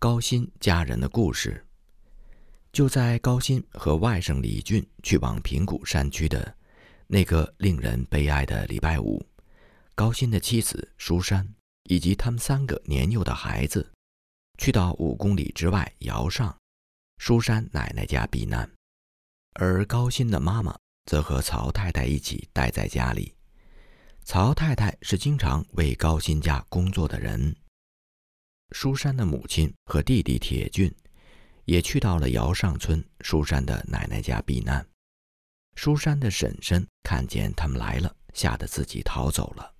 高鑫家人的故事。就在高鑫和外甥李俊去往平谷山区的那个令人悲哀的礼拜五，高鑫的妻子舒山以及他们三个年幼的孩子，去到五公里之外瑶上舒山奶奶家避难，而高鑫的妈妈则和曹太太一起待在家里。曹太太是经常为高鑫家工作的人。舒山的母亲和弟弟铁俊也去到了姚上村舒山的奶奶家避难。舒山的婶婶看见他们来了，吓得自己逃走了，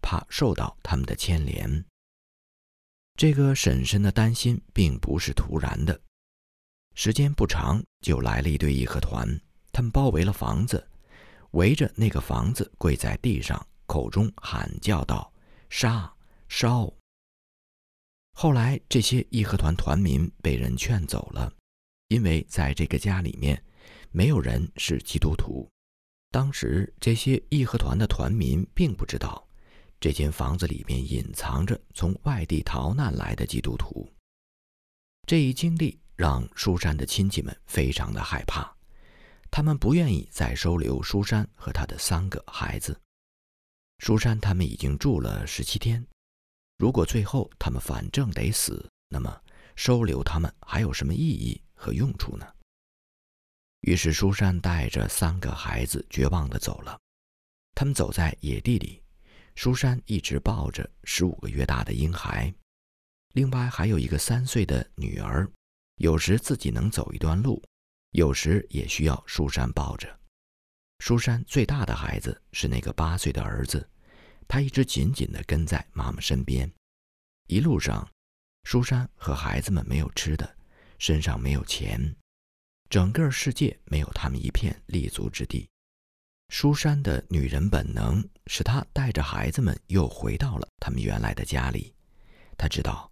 怕受到他们的牵连。这个婶婶的担心并不是突然的，时间不长就来了一队义和团，他们包围了房子，围着那个房子跪在地上。口中喊叫道：“杀！烧！”后来，这些义和团团民被人劝走了，因为在这个家里面，没有人是基督徒。当时，这些义和团的团民并不知道，这间房子里面隐藏着从外地逃难来的基督徒。这一经历让舒山的亲戚们非常的害怕，他们不愿意再收留舒山和他的三个孩子。舒山他们已经住了十七天，如果最后他们反正得死，那么收留他们还有什么意义和用处呢？于是舒山带着三个孩子绝望地走了。他们走在野地里，舒山一直抱着十五个月大的婴孩，另外还有一个三岁的女儿，有时自己能走一段路，有时也需要舒山抱着。舒山最大的孩子是那个八岁的儿子。他一直紧紧地跟在妈妈身边，一路上，舒山和孩子们没有吃的，身上没有钱，整个世界没有他们一片立足之地。舒山的女人本能使她带着孩子们又回到了他们原来的家里。她知道，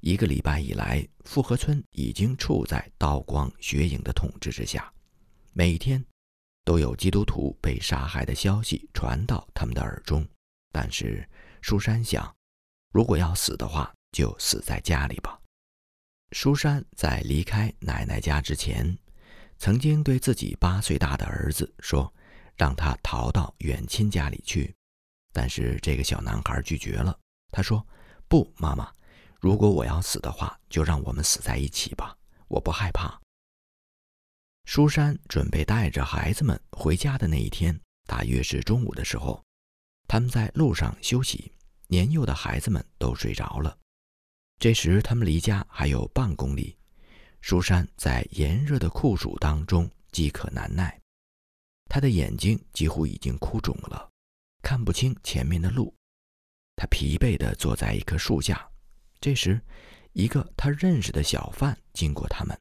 一个礼拜以来，富河村已经处在刀光血影的统治之下，每天都有基督徒被杀害的消息传到他们的耳中。但是，舒山想，如果要死的话，就死在家里吧。舒山在离开奶奶家之前，曾经对自己八岁大的儿子说，让他逃到远亲家里去。但是这个小男孩拒绝了。他说：“不，妈妈，如果我要死的话，就让我们死在一起吧，我不害怕。”舒山准备带着孩子们回家的那一天，大约是中午的时候。他们在路上休息，年幼的孩子们都睡着了。这时，他们离家还有半公里。舒山在炎热的酷暑当中饥渴难耐，他的眼睛几乎已经哭肿了，看不清前面的路。他疲惫地坐在一棵树下。这时，一个他认识的小贩经过他们。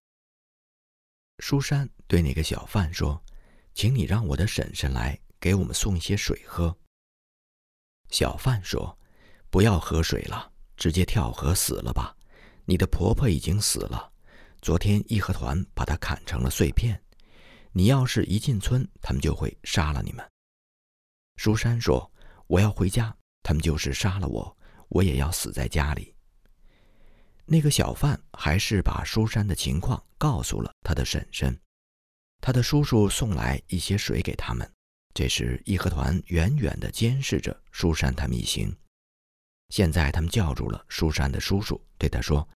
舒山对那个小贩说：“请你让我的婶婶来给我们送一些水喝。”小贩说：“不要喝水了，直接跳河死了吧。你的婆婆已经死了，昨天义和团把她砍成了碎片。你要是一进村，他们就会杀了你们。”舒山说：“我要回家，他们就是杀了我，我也要死在家里。”那个小贩还是把舒山的情况告诉了他的婶婶，他的叔叔送来一些水给他们。这时，义和团远远地监视着舒山他们一行。现在，他们叫住了舒山的叔叔，对他说：“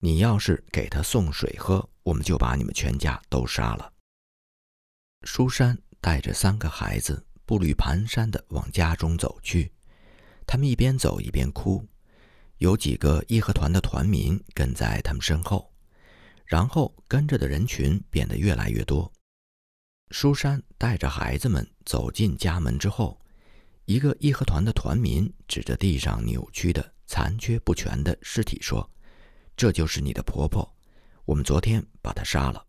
你要是给他送水喝，我们就把你们全家都杀了。”舒山带着三个孩子步履蹒跚地往家中走去，他们一边走一边哭。有几个义和团的团民跟在他们身后，然后跟着的人群变得越来越多。舒山带着孩子们走进家门之后，一个义和团的团民指着地上扭曲的、残缺不全的尸体说：“这就是你的婆婆，我们昨天把她杀了。”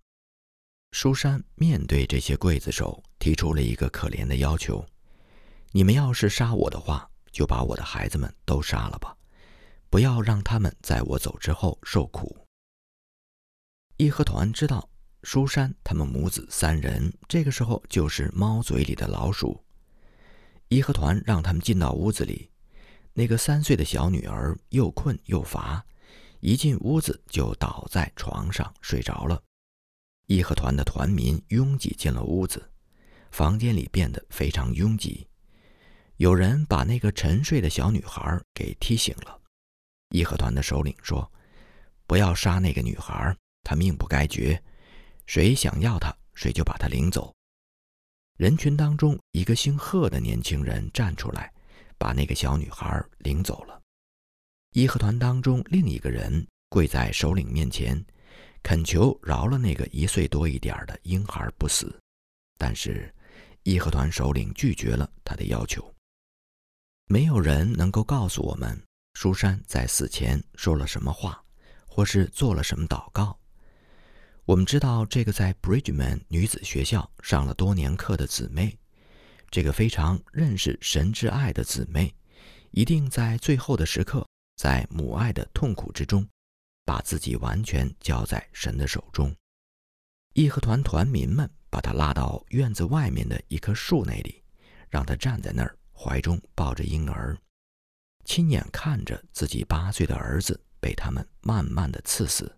舒山面对这些刽子手提出了一个可怜的要求：“你们要是杀我的话，就把我的孩子们都杀了吧，不要让他们在我走之后受苦。”义和团知道。舒山他们母子三人，这个时候就是猫嘴里的老鼠。义和团让他们进到屋子里，那个三岁的小女儿又困又乏，一进屋子就倒在床上睡着了。义和团的团民拥挤进了屋子，房间里变得非常拥挤。有人把那个沉睡的小女孩给踢醒了。义和团的首领说：“不要杀那个女孩，她命不该绝。谁想要她，谁就把她领走。”人群当中，一个姓贺的年轻人站出来，把那个小女孩领走了。义和团当中另一个人跪在首领面前，恳求饶了那个一岁多一点的婴孩不死，但是义和团首领拒绝了他的要求。没有人能够告诉我们舒珊在死前说了什么话，或是做了什么祷告。我们知道这个在 Bridgeman 女子学校上了多年课的姊妹，这个非常认识神之爱的姊妹，一定在最后的时刻。在母爱的痛苦之中，把自己完全交在神的手中。义和团团民们把她拉到院子外面的一棵树那里，让她站在那儿，怀中抱着婴儿，亲眼看着自己八岁的儿子被他们慢慢的刺死。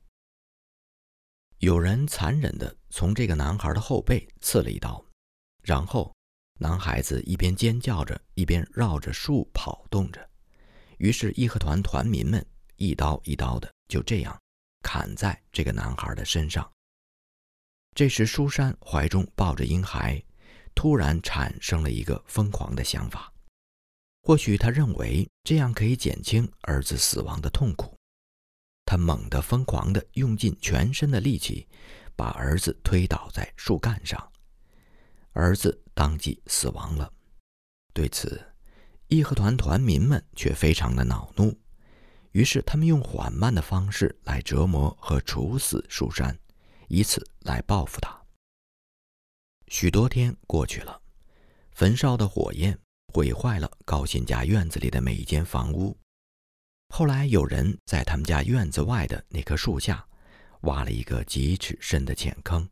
有人残忍地从这个男孩的后背刺了一刀，然后男孩子一边尖叫着，一边绕着树跑动着。于是义和团团民们一刀一刀的就这样砍在这个男孩的身上。这时，舒珊怀中抱着婴孩，突然产生了一个疯狂的想法。或许他认为这样可以减轻儿子死亡的痛苦。他猛地、疯狂地用尽全身的力气，把儿子推倒在树干上，儿子当即死亡了。对此，义和团团民们却非常的恼怒，于是他们用缓慢的方式来折磨和处死树山，以此来报复他。许多天过去了，焚烧的火焰毁坏了高新家院子里的每一间房屋。后来有人在他们家院子外的那棵树下，挖了一个几尺深的浅坑，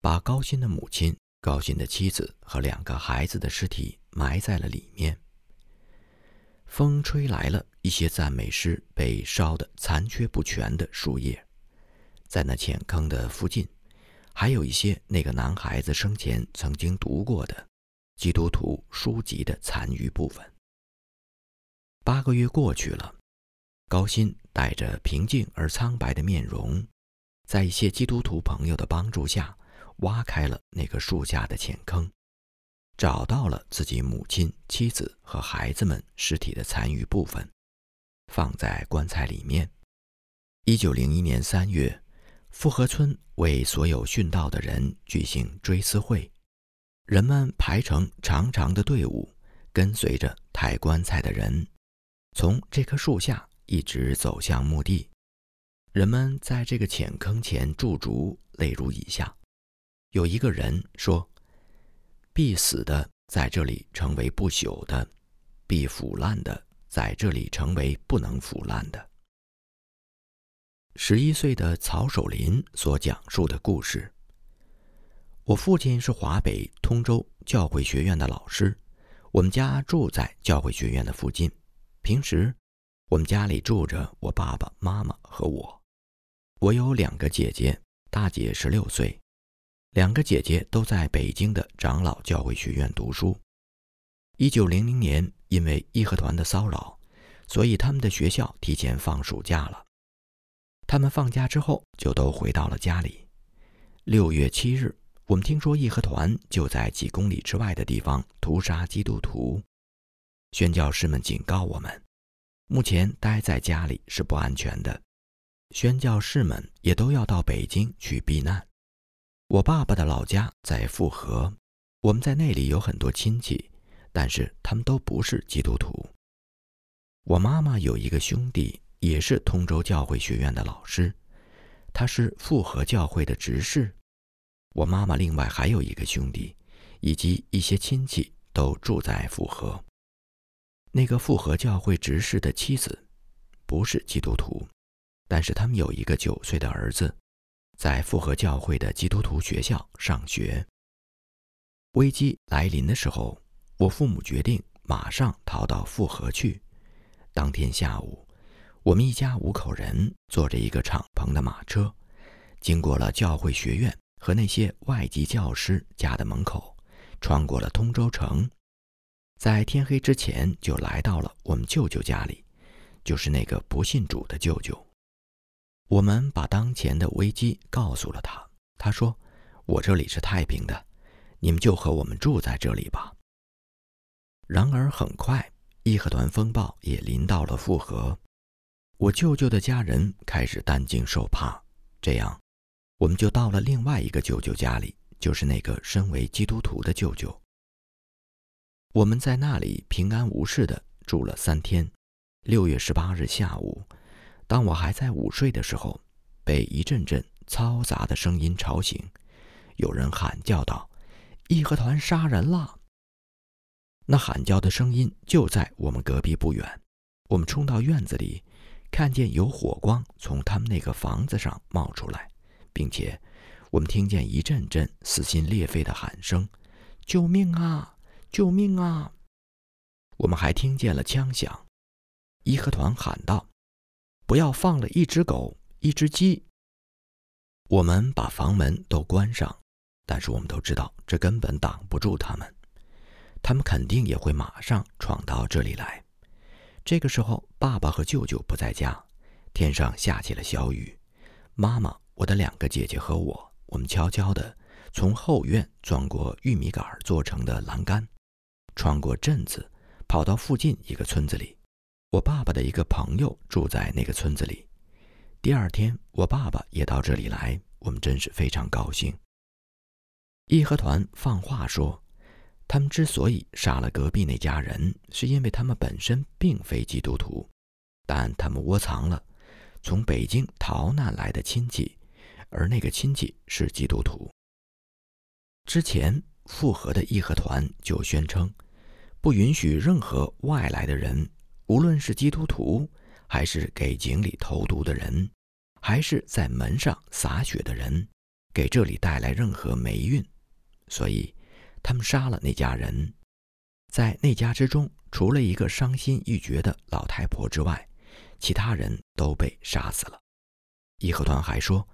把高新的母亲、高新的妻子和两个孩子的尸体埋在了里面。风吹来了一些赞美诗，被烧得残缺不全的树叶，在那浅坑的附近，还有一些那个男孩子生前曾经读过的基督徒书籍的残余部分。八个月过去了，高鑫带着平静而苍白的面容，在一些基督徒朋友的帮助下，挖开了那个树下的浅坑。找到了自己母亲、妻子和孩子们尸体的残余部分，放在棺材里面。一九零一年三月，富河村为所有殉道的人举行追思会，人们排成长长的队伍，跟随着抬棺材的人，从这棵树下一直走向墓地。人们在这个浅坑前驻足，泪如雨下。有一个人说。必死的在这里成为不朽的，必腐烂的在这里成为不能腐烂的。十一岁的曹守林所讲述的故事。我父亲是华北通州教会学院的老师，我们家住在教会学院的附近。平时，我们家里住着我爸爸妈妈和我。我有两个姐姐，大姐十六岁。两个姐姐都在北京的长老教会学院读书。一九零零年，因为义和团的骚扰，所以他们的学校提前放暑假了。他们放假之后就都回到了家里。六月七日，我们听说义和团就在几公里之外的地方屠杀基督徒。宣教师们警告我们，目前待在家里是不安全的。宣教士们也都要到北京去避难。我爸爸的老家在富河，我们在那里有很多亲戚，但是他们都不是基督徒。我妈妈有一个兄弟，也是通州教会学院的老师，他是富河教会的执事。我妈妈另外还有一个兄弟，以及一些亲戚都住在富河。那个复合教会执事的妻子不是基督徒，但是他们有一个九岁的儿子。在复合教会的基督徒学校上学。危机来临的时候，我父母决定马上逃到复合去。当天下午，我们一家五口人坐着一个敞篷的马车，经过了教会学院和那些外籍教师家的门口，穿过了通州城，在天黑之前就来到了我们舅舅家里，就是那个不信主的舅舅。我们把当前的危机告诉了他，他说：“我这里是太平的，你们就和我们住在这里吧。”然而很快，义和团风暴也临到了复河。我舅舅的家人开始担惊受怕，这样，我们就到了另外一个舅舅家里，就是那个身为基督徒的舅舅。我们在那里平安无事的住了三天。六月十八日下午，当我还在午睡的时候，被一阵阵嘈杂的声音吵醒，有人喊叫道：“义和团杀人了！”那喊叫的声音就在我们隔壁不远。我们冲到院子里。看见有火光从他们那个房子上冒出来，并且我们听见一阵阵撕心裂肺的喊声：“救命啊！救命啊！”我们还听见了枪响。义和团喊道：“不要放了一只狗，一只鸡。”我们把房门都关上，但是我们都知道这根本挡不住他们，他们肯定也会马上闯到这里来。这个时候，爸爸和舅舅不在家，天上下起了小雨。妈妈、我的两个姐姐和我，我们悄悄地从后院钻过玉米杆做成的栏杆，穿过镇子，跑到附近一个村子里。我爸爸的一个朋友住在那个村子里。第二天，我爸爸也到这里来，我们真是非常高兴。义和团放话说。他们之所以杀了隔壁那家人，是因为他们本身并非基督徒，但他们窝藏了从北京逃难来的亲戚，而那个亲戚是基督徒。之前复合的义和团就宣称，不允许任何外来的人，无论是基督徒，还是给井里投毒的人，还是在门上洒血的人，给这里带来任何霉运，所以。他们杀了那家人，在那家之中，除了一个伤心欲绝的老太婆之外，其他人都被杀死了。义和团还说，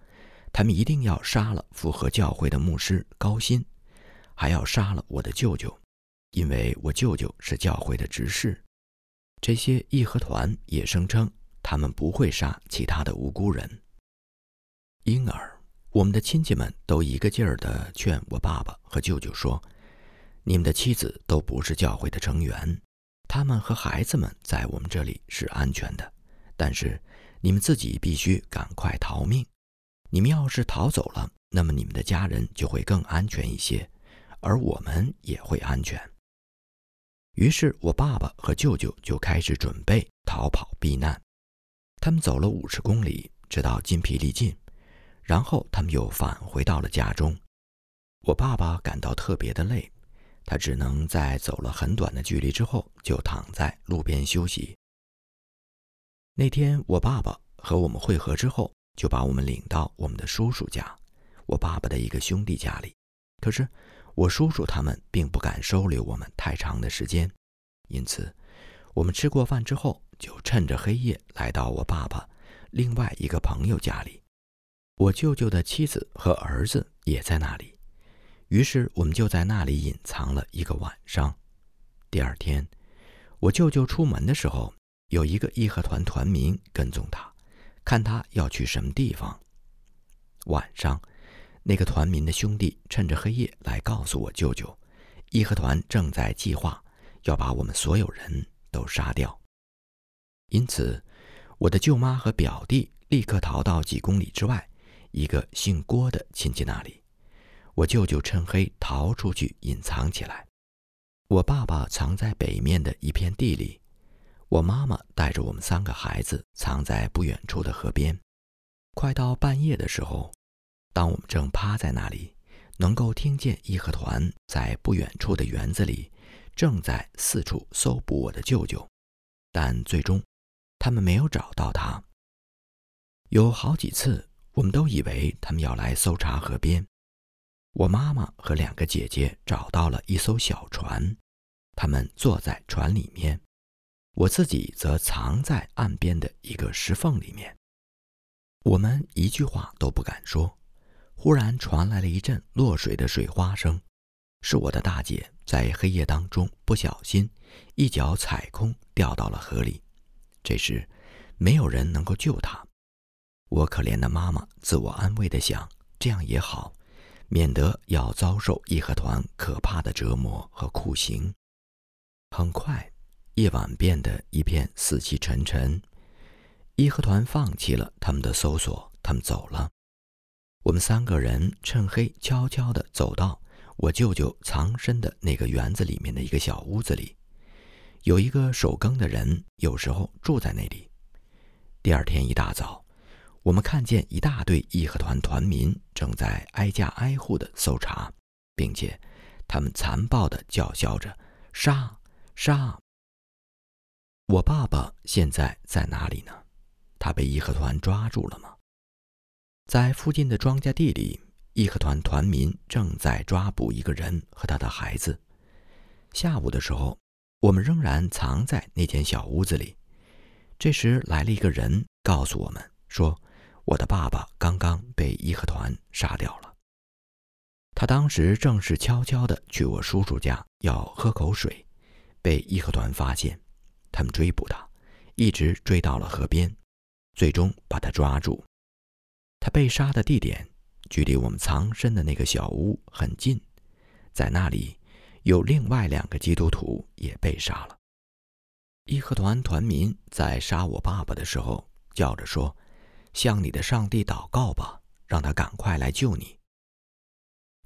他们一定要杀了符合教会的牧师高薪，还要杀了我的舅舅，因为我舅舅是教会的执事。这些义和团也声称，他们不会杀其他的无辜人，因而我们的亲戚们都一个劲儿地劝我爸爸和舅舅说。你们的妻子都不是教会的成员，他们和孩子们在我们这里是安全的，但是你们自己必须赶快逃命。你们要是逃走了，那么你们的家人就会更安全一些，而我们也会安全。于是我爸爸和舅舅就开始准备逃跑避难。他们走了五十公里，直到筋疲力尽，然后他们又返回到了家中。我爸爸感到特别的累。他只能在走了很短的距离之后，就躺在路边休息。那天，我爸爸和我们会合之后，就把我们领到我们的叔叔家，我爸爸的一个兄弟家里。可是，我叔叔他们并不敢收留我们太长的时间，因此，我们吃过饭之后，就趁着黑夜来到我爸爸另外一个朋友家里。我舅舅的妻子和儿子也在那里。于是我们就在那里隐藏了一个晚上。第二天，我舅舅出门的时候，有一个义和团团民跟踪他，看他要去什么地方。晚上，那个团民的兄弟趁着黑夜来告诉我舅舅，义和团正在计划要把我们所有人都杀掉。因此，我的舅妈和表弟立刻逃到几公里之外一个姓郭的亲戚那里。我舅舅趁黑逃出去，隐藏起来。我爸爸藏在北面的一片地里，我妈妈带着我们三个孩子藏在不远处的河边。快到半夜的时候，当我们正趴在那里，能够听见义和团在不远处的园子里正在四处搜捕我的舅舅，但最终他们没有找到他。有好几次，我们都以为他们要来搜查河边。我妈妈和两个姐姐找到了一艘小船，他们坐在船里面。我自己则藏在岸边的一个石缝里面。我们一句话都不敢说。忽然传来了一阵落水的水花声，是我的大姐在黑夜当中不小心一脚踩空掉到了河里。这时，没有人能够救她。我可怜的妈妈自我安慰地想：这样也好，免得要遭受义和团可怕的折磨和酷刑。很快，夜晚变得一片死气沉沉。义和团放弃了他们的搜索，他们走了。我们三个人趁黑悄悄地走到我舅舅藏身的那个园子里面的一个小屋子里，有一个守更的人，有时候住在那里。第二天一大早，我们看见一大队义和团团民正在挨家挨户地搜查，并且他们残暴地叫嚣着“杀杀”。我爸爸现在在哪里呢？他被义和团抓住了吗？在附近的庄稼地里，义和团团民正在抓捕一个人和他的孩子。下午的时候，我们仍然藏在那间小屋子里。这时来了一个人，告诉我们说：“我的爸爸刚刚被义和团杀掉了。”他当时正是悄悄地去我叔叔家要喝口水，被义和团发现，他们追捕他，一直追到了河边，最终把他抓住。他被杀的地点距离我们藏身的那个小屋很近，在那里有另外两个基督徒也被杀了。义和团团民在杀我爸爸的时候叫着说：“向你的上帝祷告吧，让他赶快来救你。”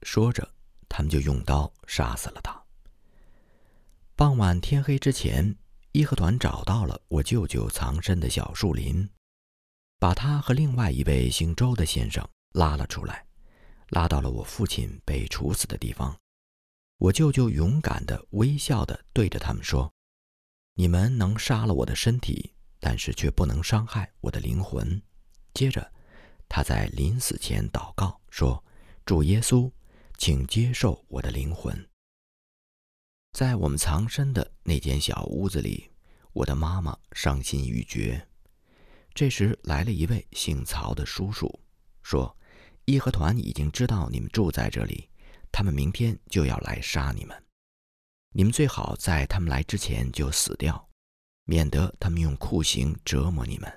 说着，他们就用刀杀死了他。傍晚天黑之前，义和团找到了我舅舅藏身的小树林。把他和另外一位姓周的先生拉了出来，拉到了我父亲被处死的地方。我舅舅勇敢地、微笑地对着他们说：“你们能杀了我的身体，但是却不能伤害我的灵魂。”接着，他在临死前祷告说：“主耶稣，请接受我的灵魂。”在我们藏身的那间小屋子里，我的妈妈伤心欲绝。这时来了一位姓曹的叔叔，说：“义和团已经知道你们住在这里，他们明天就要来杀你们。你们最好在他们来之前就死掉，免得他们用酷刑折磨你们，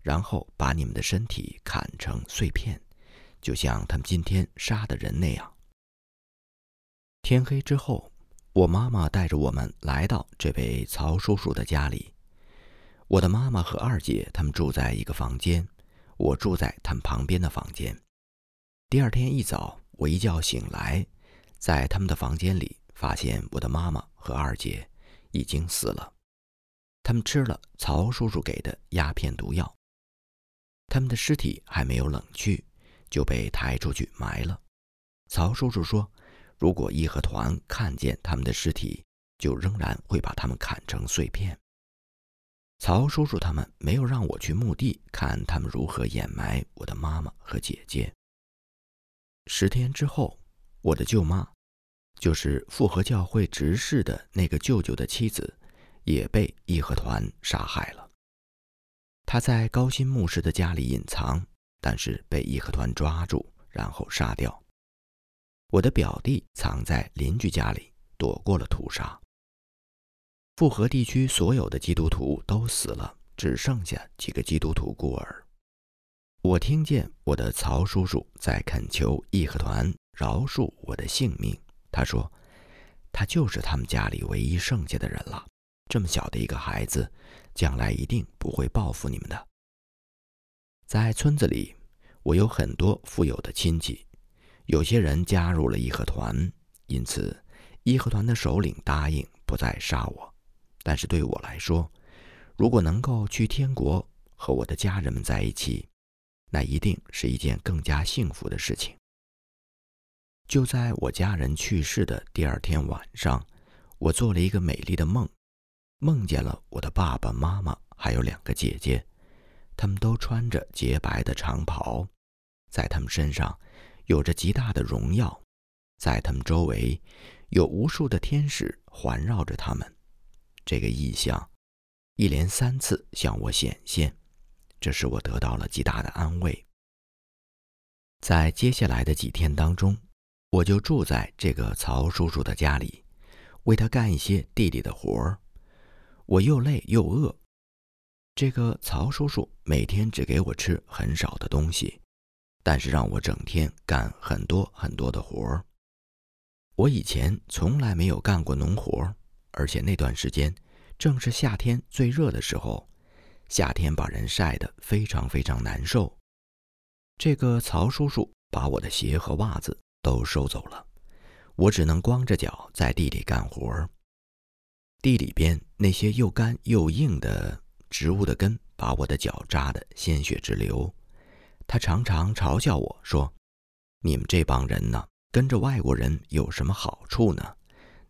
然后把你们的身体砍成碎片，就像他们今天杀的人那样。”天黑之后，我妈妈带着我们来到这位曹叔叔的家里。我的妈妈和二姐他们住在一个房间，我住在他们旁边的房间。第二天一早，我一觉醒来，在他们的房间里发现我的妈妈和二姐已经死了，他们吃了曹叔叔给的鸦片毒药，他们的尸体还没有冷却，就被抬出去埋了。曹叔叔说，如果义和团看见他们的尸体，就仍然会把他们砍成碎片。曹叔叔他们没有让我去墓地看他们如何掩埋我的妈妈和姐姐。十天之后，我的舅妈，就是复合教会执事的那个舅舅的妻子，也被义和团杀害了。他在高新牧师的家里隐藏，但是被义和团抓住，然后杀掉。我的表弟藏在邻居家里，躲过了屠杀。复合地区所有的基督徒都死了，只剩下几个基督徒孤儿。我听见我的曹叔叔在恳求义和团饶恕我的性命。他说：“他就是他们家里唯一剩下的人了。这么小的一个孩子，将来一定不会报复你们的。”在村子里，我有很多富有的亲戚，有些人加入了义和团，因此义和团的首领答应不再杀我。但是对我来说，如果能够去天国和我的家人们在一起，那一定是一件更加幸福的事情。就在我家人去世的第二天晚上，我做了一个美丽的梦，梦见了我的爸爸妈妈还有两个姐姐，他们都穿着洁白的长袍，在他们身上有着极大的荣耀，在他们周围有无数的天使环绕着他们。这个意象一连三次向我显现，这使我得到了极大的安慰。在接下来的几天当中，我就住在这个曹叔叔的家里，为他干一些地里的活儿。我又累又饿。这个曹叔叔每天只给我吃很少的东西，但是让我整天干很多很多的活儿。我以前从来没有干过农活儿，而且那段时间正是夏天最热的时候，夏天把人晒得非常非常难受。这个曹叔叔把我的鞋和袜子都收走了，我只能光着脚在地里干活儿。地里边那些又干又硬的植物的根，把我的脚扎得鲜血直流。他常常嘲笑我说：“你们这帮人呢，跟着外国人有什么好处呢？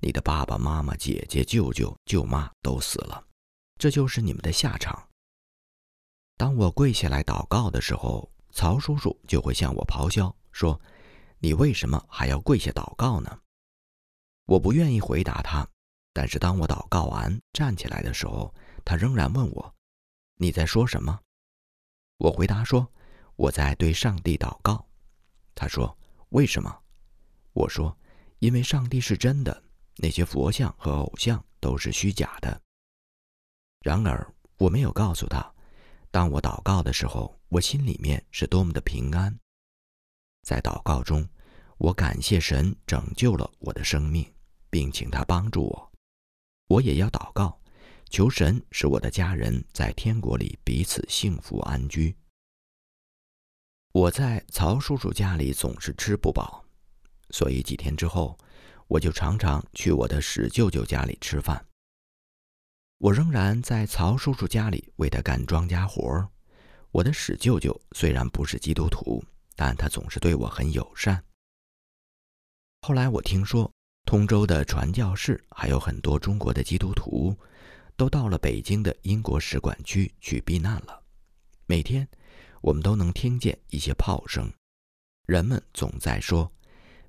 你的爸爸妈妈、姐姐、舅舅、舅妈都死了，这就是你们的下场。”当我跪下来祷告的时候，曹叔叔就会向我咆哮说：“你为什么还要跪下祷告呢？”我不愿意回答他，但是当我祷告完站起来的时候，他仍然问我：“你在说什么？”我回答说：“我在对上帝祷告。”他说：“为什么？”我说：“因为上帝是真的，那些佛像和偶像都是虚假的。”然而我没有告诉他。当我祷告的时候，我心里面是多么的平安。在祷告中，我感谢神拯救了我的生命，并请他帮助我。我也要祷告，求神使我的家人在天国里彼此幸福安居。我在曹叔叔家里总是吃不饱，所以几天之后，我就常常去我的史舅舅家里吃饭。我仍然在曹叔叔家里为他干庄稼活儿。我的史舅舅虽然不是基督徒，但他总是对我很友善。后来我听说，通州的传教士还有很多中国的基督徒，都到了北京的英国使馆区去避难了。每天，我们都能听见一些炮声，人们总在说，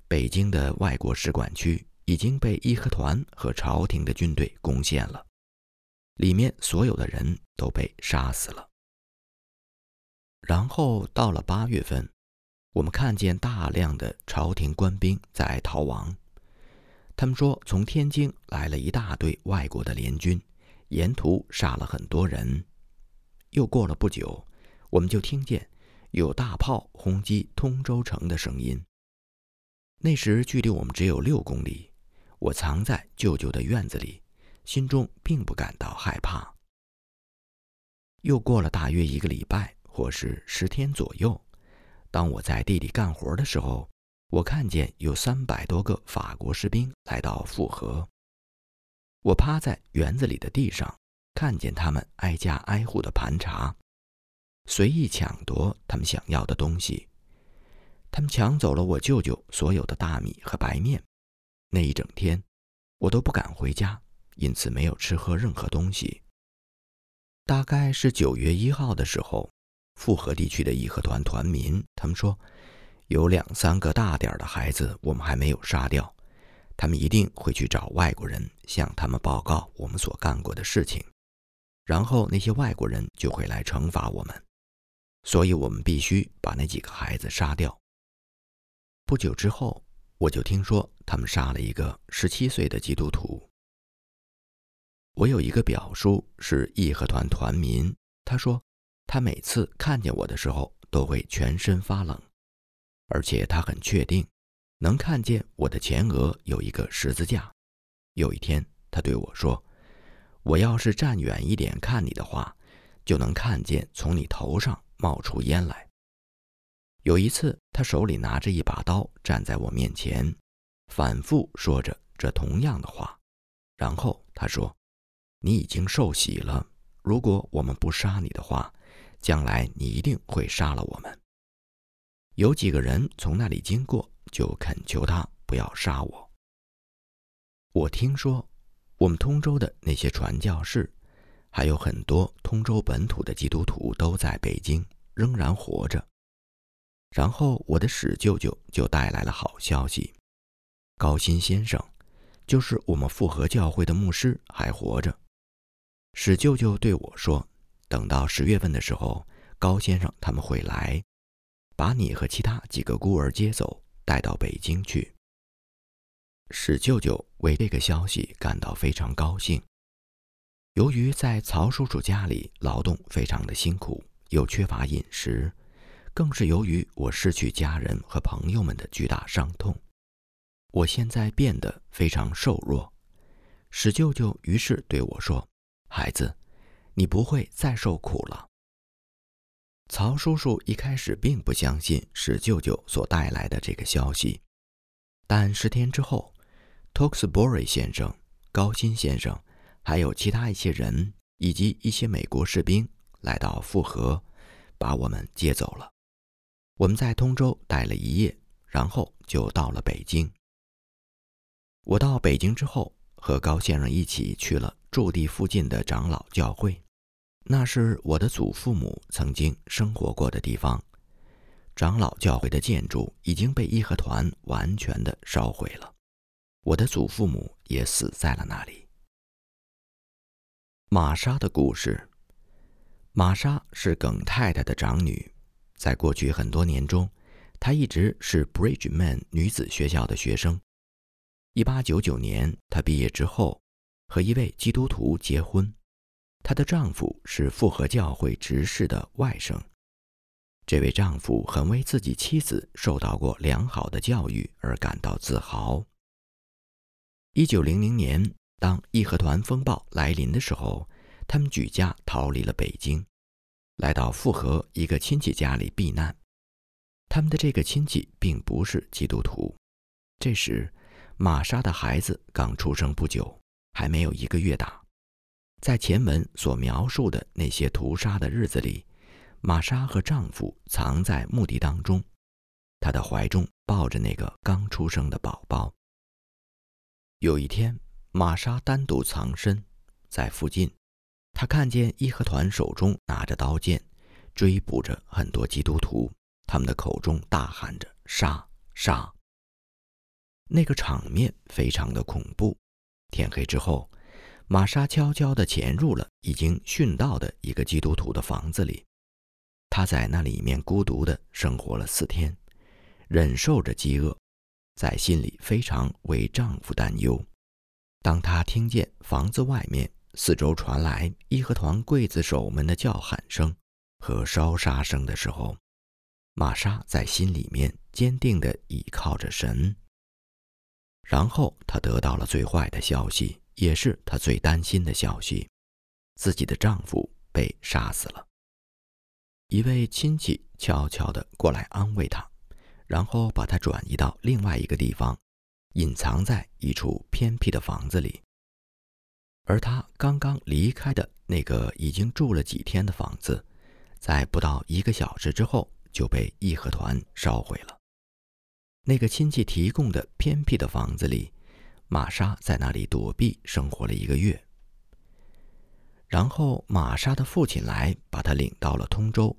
北京的外国使馆区已经被义和团和朝廷的军队攻陷了。里面所有的人都被杀死了。然后到了八月份，我们看见大量的朝廷官兵在逃亡。他们说，从天津来了一大队外国的联军，沿途杀了很多人。又过了不久，我们就听见有大炮轰击通州城的声音。那时距离我们只有六公里，我藏在舅舅的院子里。心中并不感到害怕。又过了大约一个礼拜，或是十天左右，当我在地里干活的时候，我看见有三百多个法国士兵来到富河。我趴在园子里的地上，看见他们挨家挨户的盘查，随意抢夺他们想要的东西。他们抢走了我舅舅所有的大米和白面。那一整天，我都不敢回家。因此没有吃喝任何东西。大概是九月一号的时候，富河地区的义和团团民他们说，有两三个大点的孩子我们还没有杀掉，他们一定会去找外国人向他们报告我们所干过的事情，然后那些外国人就会来惩罚我们，所以我们必须把那几个孩子杀掉。不久之后，我就听说他们杀了一个十七岁的基督徒。我有一个表叔是义和团团民，他说，他每次看见我的时候都会全身发冷，而且他很确定能看见我的前额有一个十字架。有一天，他对我说：“我要是站远一点看你的话，就能看见从你头上冒出烟来。”有一次，他手里拿着一把刀站在我面前，反复说着这同样的话，然后他说。你已经受洗了。如果我们不杀你的话，将来你一定会杀了我们。有几个人从那里经过，就恳求他不要杀我。我听说，我们通州的那些传教士，还有很多通州本土的基督徒都在北京仍然活着。然后我的史舅舅就带来了好消息：高新先生，就是我们复合教会的牧师，还活着。史舅舅对我说：“等到十月份的时候，高先生他们会来，把你和其他几个孤儿接走，带到北京去。”史舅舅为这个消息感到非常高兴。由于在曹叔叔家里劳动非常的辛苦，又缺乏饮食，更是由于我失去家人和朋友们的巨大伤痛，我现在变得非常瘦弱。史舅舅于是对我说：“孩子，你不会再受苦了。”曹叔叔一开始并不相信史舅舅所带来的这个消息，但十天之后，Toxbury 先生、高新先生。还有其他一些人以及一些美国士兵来到复合，把我们接走了。我们在通州待了一夜，然后就到了北京。我到北京之后，和高先生一起去了驻地附近的长老教会，那是我的祖父母曾经生活过的地方。长老教会的建筑已经被义和团完全的烧毁了，我的祖父母也死在了那里。玛莎的故事。玛莎是耿太太的长女，在过去很多年中，她一直是 Bridgeman 女子学校的学生。1899年，她毕业之后，和一位基督徒结婚。她的丈夫是复合教会执事的外甥。这位丈夫很为自己妻子受到过良好的教育而感到自豪。1900年。当义和团风暴来临的时候，他们举家逃离了北京，来到富河一个亲戚家里避难。他们的这个亲戚并不是基督徒。这时，玛莎的孩子刚出生不久，还没有一个月大。在前文所描述的那些屠杀的日子里，玛莎和丈夫藏在墓地当中，她的怀中抱着那个刚出生的宝宝。有一天。玛莎单独藏身在附近，她看见义和团手中拿着刀剑，追捕着很多基督徒，他们的口中大喊着“杀杀”。那个场面非常的恐怖。天黑之后，玛莎悄悄地潜入了已经殉道的一个基督徒的房子里，她在那里面孤独地生活了四天，忍受着饥饿，在心里非常为丈夫担忧。当她听见房子外面四周传来义和团刽子手们的叫喊声和烧杀声的时候，玛莎在心里面坚定地倚靠着神。然后她得到了最坏的消息，也是她最担心的消息：自己的丈夫被杀死了。一位亲戚悄悄地过来安慰她，然后把她转移到另外一个地方。隐藏在一处偏僻的房子里，而他刚刚离开的那个已经住了几天的房子，在不到一个小时之后就被义和团烧毁了。那个亲戚提供的偏僻的房子里，玛莎在那里躲避生活了一个月。然后玛莎的父亲来把她领到了通州，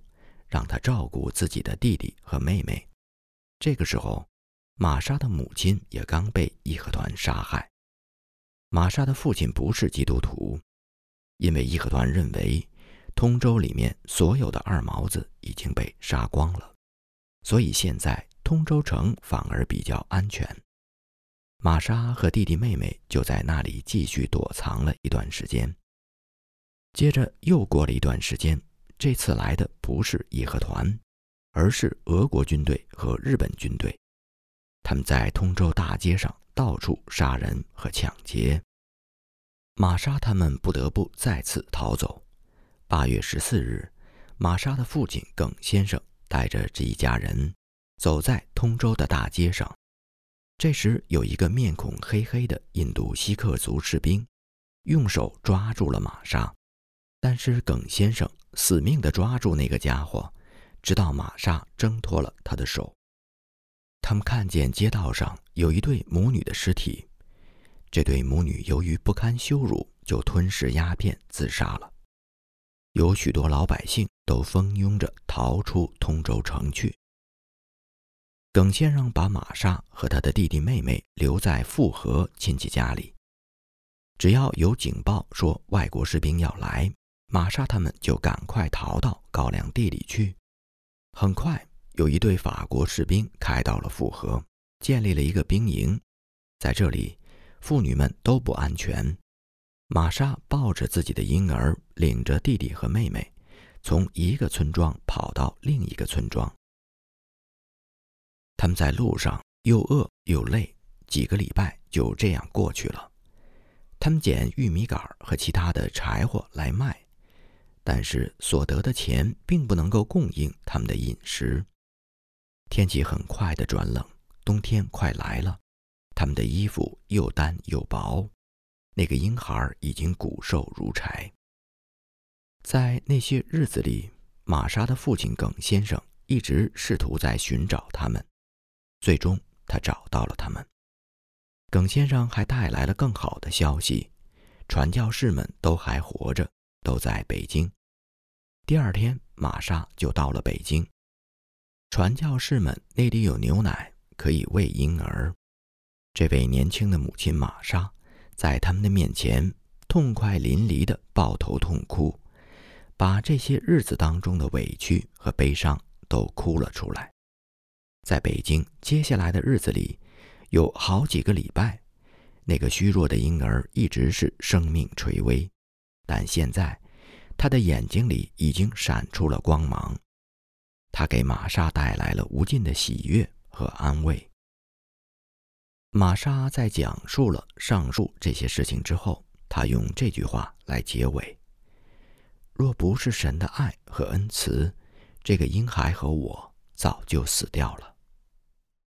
让她照顾自己的弟弟和妹妹。这个时候。玛莎的母亲也刚被义和团杀害。玛莎的父亲不是基督徒，因为义和团认为通州里面所有的二毛子已经被杀光了，所以现在通州城反而比较安全。玛莎和弟弟妹妹就在那里继续躲藏了一段时间。接着又过了一段时间，这次来的不是义和团，而是俄国军队和日本军队。他们在通州大街上到处杀人和抢劫，玛莎他们不得不再次逃走。八月十四日，玛莎的父亲耿先生带着这一家人走在通州的大街上。这时，有一个面孔黑黑的印度锡克族士兵用手抓住了玛莎，但是耿先生死命地抓住那个家伙，直到玛莎挣脱了他的手。他们看见街道上有一对母女的尸体，这对母女由于不堪羞辱，就吞食鸦片自杀了。有许多老百姓都蜂拥着逃出通州城去。耿先生把玛莎和他的弟弟妹妹留在富河亲戚家里。只要有警报说外国士兵要来，玛莎他们就赶快逃到高粱地里去。很快，有一队法国士兵开到了富河，建立了一个兵营。在这里，妇女们都不安全。玛莎抱着自己的婴儿，领着弟弟和妹妹，从一个村庄跑到另一个村庄。他们在路上又饿又累，几个礼拜就这样过去了。他们捡玉米杆和其他的柴火来卖，但是所得的钱并不能够供应他们的饮食。天气很快的转冷，冬天快来了。他们的衣服又单又薄，那个婴孩已经骨瘦如柴。在那些日子里，玛莎的父亲耿先生一直试图在寻找他们，最终他找到了他们。耿先生还带来了更好的消息：传教士们都还活着，都在北京。第二天，玛莎就到了北京。传教士们那里有牛奶，可以喂婴儿。这位年轻的母亲玛莎，在他们的面前痛快淋漓地抱头痛哭，把这些日子当中的委屈和悲伤都哭了出来。在北京接下来的日子里，有好几个礼拜，那个虚弱的婴儿一直是生命垂危，但现在，他的眼睛里已经闪出了光芒，他给玛莎带来了无尽的喜悦和安慰。玛莎在讲述了上述这些事情之后，她用这句话来结尾：“若不是神的爱和恩慈，这个婴孩和我早就死掉了。”